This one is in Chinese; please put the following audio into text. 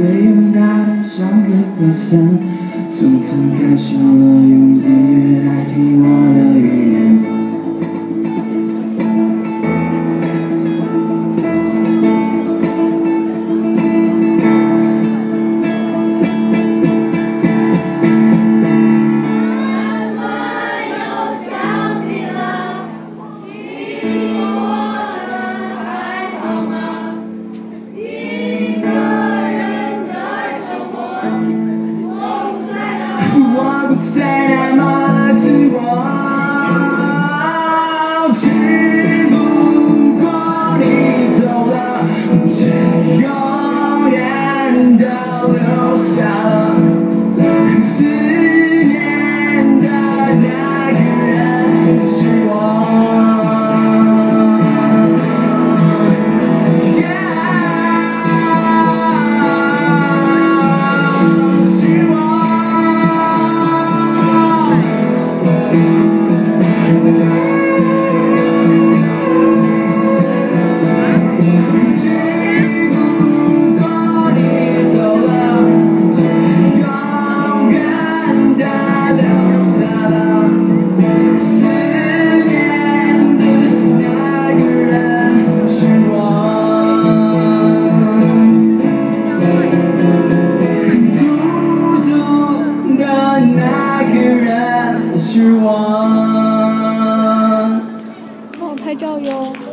没有大胆像个靶向，匆匆开始了。不再那么自我只不过你走了却永远都留下。帮我拍照哟。